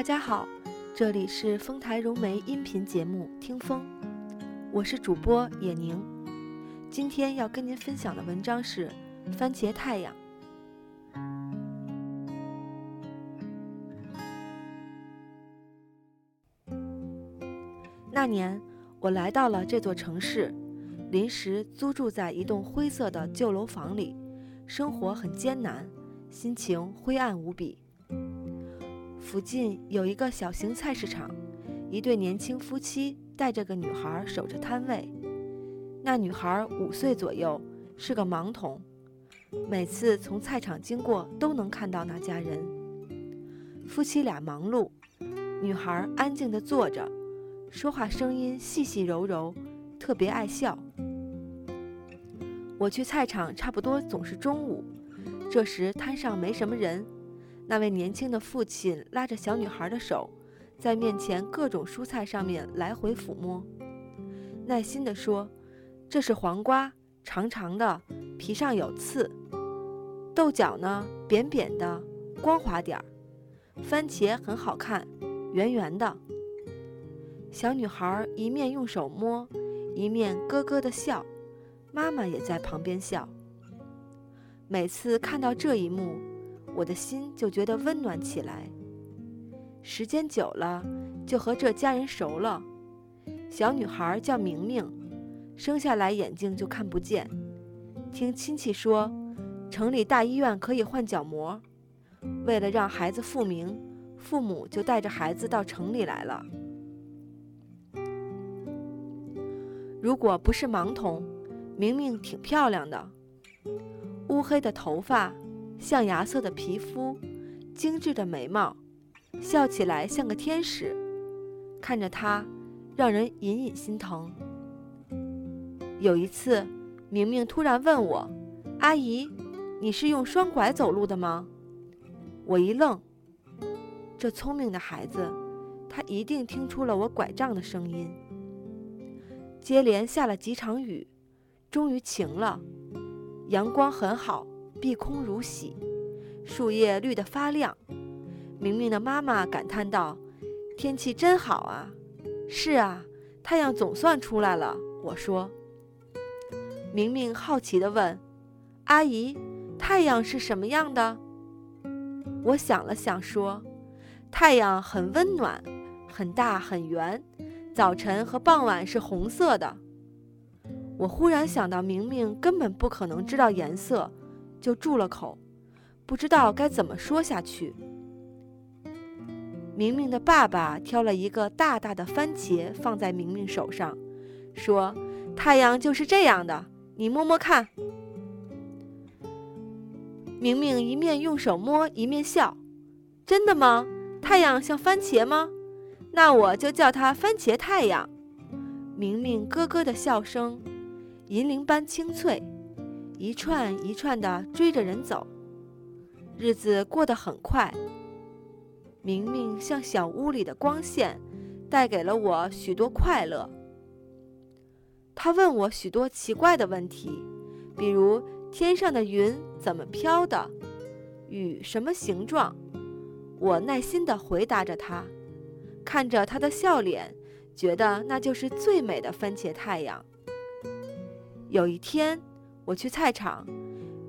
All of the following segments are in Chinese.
大家好，这里是丰台融媒音频节目《听风》，我是主播野宁。今天要跟您分享的文章是《番茄太阳》。那年，我来到了这座城市，临时租住在一栋灰色的旧楼房里，生活很艰难，心情灰暗无比。附近有一个小型菜市场，一对年轻夫妻带着个女孩守着摊位。那女孩五岁左右，是个盲童。每次从菜场经过，都能看到那家人。夫妻俩忙碌，女孩安静地坐着，说话声音细细柔柔，特别爱笑。我去菜场差不多总是中午，这时摊上没什么人。那位年轻的父亲拉着小女孩的手，在面前各种蔬菜上面来回抚摸，耐心地说：“这是黄瓜，长长的，皮上有刺；豆角呢，扁扁的，光滑点儿；番茄很好看，圆圆的。”小女孩一面用手摸，一面咯咯地笑，妈妈也在旁边笑。每次看到这一幕，我的心就觉得温暖起来。时间久了，就和这家人熟了。小女孩叫明明，生下来眼睛就看不见。听亲戚说，城里大医院可以换角膜。为了让孩子复明，父母就带着孩子到城里来了。如果不是盲童，明明挺漂亮的，乌黑的头发。象牙色的皮肤，精致的眉毛，笑起来像个天使，看着她，让人隐隐心疼。有一次，明明突然问我：“阿姨，你是用双拐走路的吗？”我一愣，这聪明的孩子，他一定听出了我拐杖的声音。接连下了几场雨，终于晴了，阳光很好。碧空如洗，树叶绿得发亮。明明的妈妈感叹道：“天气真好啊！”“是啊，太阳总算出来了。”我说。明明好奇地问：“阿姨，太阳是什么样的？”我想了想说：“太阳很温暖，很大很圆，早晨和傍晚是红色的。”我忽然想到，明明根本不可能知道颜色。就住了口，不知道该怎么说下去。明明的爸爸挑了一个大大的番茄放在明明手上，说：“太阳就是这样的，你摸摸看。”明明一面用手摸，一面笑：“真的吗？太阳像番茄吗？那我就叫它番茄太阳。”明明咯咯的笑声，银铃般清脆。一串一串的追着人走，日子过得很快。明明像小屋里的光线，带给了我许多快乐。他问我许多奇怪的问题，比如天上的云怎么飘的，雨什么形状。我耐心地回答着他，看着他的笑脸，觉得那就是最美的番茄太阳。有一天。我去菜场，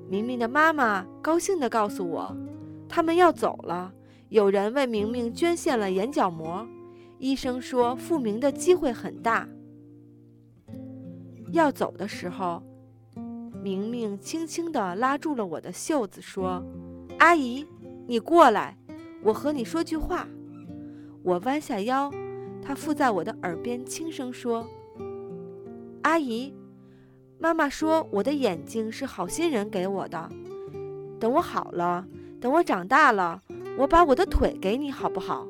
明明的妈妈高兴地告诉我，他们要走了。有人为明明捐献了眼角膜，医生说复明的机会很大。要走的时候，明明轻轻地拉住了我的袖子，说：“阿姨，你过来，我和你说句话。”我弯下腰，她附在我的耳边轻声说：“阿姨。”妈妈说：“我的眼睛是好心人给我的。等我好了，等我长大了，我把我的腿给你，好不好？”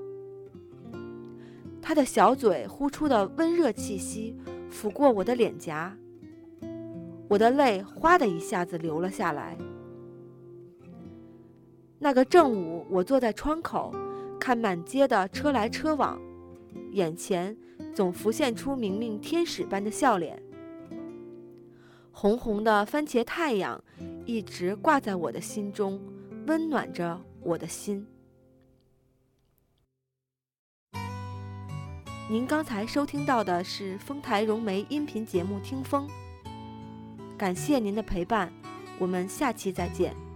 他的小嘴呼出的温热气息拂过我的脸颊，我的泪哗的一下子流了下来。那个正午，我坐在窗口，看满街的车来车往，眼前总浮现出明明天使般的笑脸。红红的番茄太阳一直挂在我的心中，温暖着我的心。您刚才收听到的是丰台融媒音频节目听风，感谢您的陪伴，我们下期再见。